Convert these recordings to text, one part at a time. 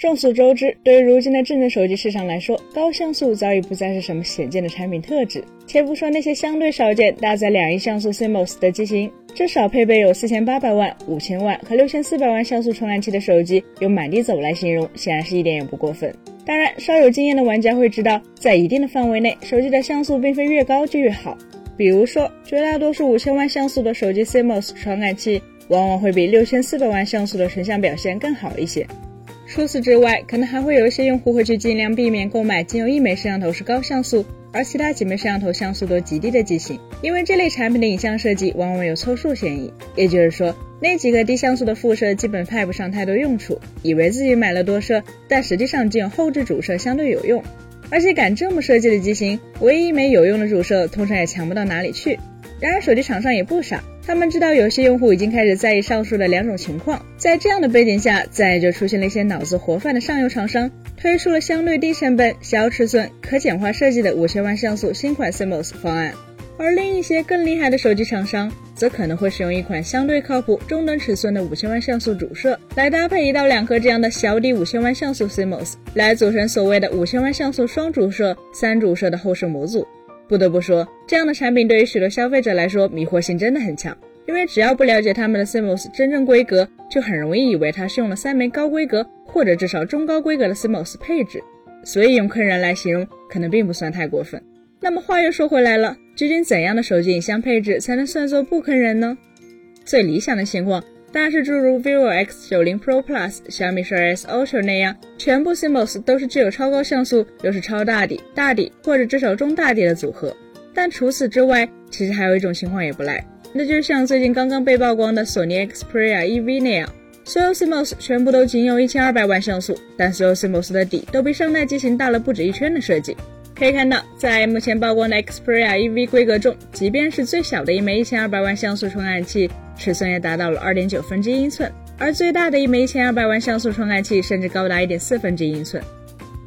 众所周知，对于如今的智能手机市场来说，高像素早已不再是什么显见的产品特质。且不说那些相对少见搭载两亿像素 CMOS 的机型，至少配备有四千八百万、五千万和六千四百万像素传感器的手机，用满地走来形容，显然是一点也不过分。当然，稍有经验的玩家会知道，在一定的范围内，手机的像素并非越高就越好。比如说，绝大多数五千万像素的手机 CMOS 传感器，往往会比六千四百万像素的成像表现更好一些。除此之外，可能还会有一些用户会去尽量避免购买仅有一枚摄像头是高像素，而其他几枚摄像头像素都极低的机型，因为这类产品的影像设计往往有凑数嫌疑。也就是说，那几个低像素的副摄基本派不上太多用处，以为自己买了多摄，但实际上仅有后置主摄相对有用。而且敢这么设计的机型，唯一一枚有用的主摄通常也强不到哪里去。然而手机厂商也不傻。他们知道有些用户已经开始在意上述的两种情况，在这样的背景下，自然就出现了一些脑子活泛的上游厂商，推出了相对低成本、小尺寸、可简化设计的五千万像素新款 CMOS 方案。而另一些更厉害的手机厂商，则可能会使用一款相对靠谱、中等尺寸的五千万像素主摄，来搭配一到两颗这样的小底五千万像素 CMOS，来组成所谓的五千万像素双主摄、三主摄的后摄模组。不得不说，这样的产品对于许多消费者来说，迷惑性真的很强。因为只要不了解他们的 CMOS 真正规格，就很容易以为它是用了三枚高规格或者至少中高规格的 CMOS 配置。所以用坑人来形容，可能并不算太过分。那么话又说回来了，究竟怎样的手机影像配置才能算作不坑人呢？最理想的情况但是诸如 vivo X90 Pro Plus、小米十二 S Ultra 那样，全部 CMOS 都是具有超高像素，又是超大底、大底或者至少中大底的组合。但除此之外，其实还有一种情况也不赖，那就是像最近刚刚被曝光的索尼 Xperia EV 那样，所有 CMOS 全部都仅有一千二百万像素，但所有 CMOS 的底都比上代机型大了不止一圈的设计。可以看到，在目前曝光的 Xperia EV 规格中，即便是最小的一枚一千二百万像素传感器，尺寸也达到了二点九分之一英寸，而最大的一枚一千二百万像素传感器甚至高达一点四分之一英寸。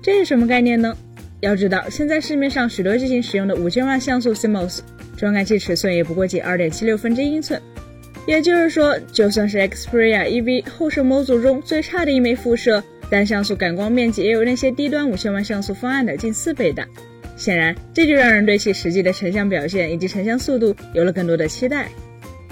这是什么概念呢？要知道，现在市面上许多机型使用的五千万像素 CMOS 传感器尺寸也不过仅二点七六分之一英寸，也就是说，就算是 Xperia EV 后摄模组中最差的一枚副摄，单像素感光面积也有那些低端五千万像素方案的近四倍大。显然，这就让人对其实际的成像表现以及成像速度有了更多的期待。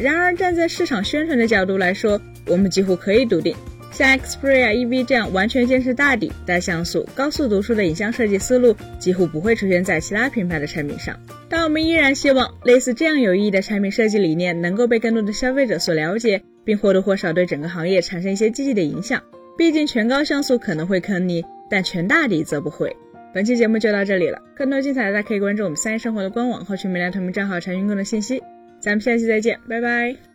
然而，站在市场宣传的角度来说，我们几乎可以笃定，像 Xperia EV 这样完全坚持大底、大像素、高速读出的影像设计思路，几乎不会出现在其他品牌的产品上。但我们依然希望，类似这样有意义的产品设计理念能够被更多的消费者所了解，并或多或少对整个行业产生一些积极的影响。毕竟，全高像素可能会坑你，但全大底则不会。本期节目就到这里了，更多精彩大家可以关注我们三一生活的官网，获取每条同名账号查询更多信息。咱们下期再见，拜拜。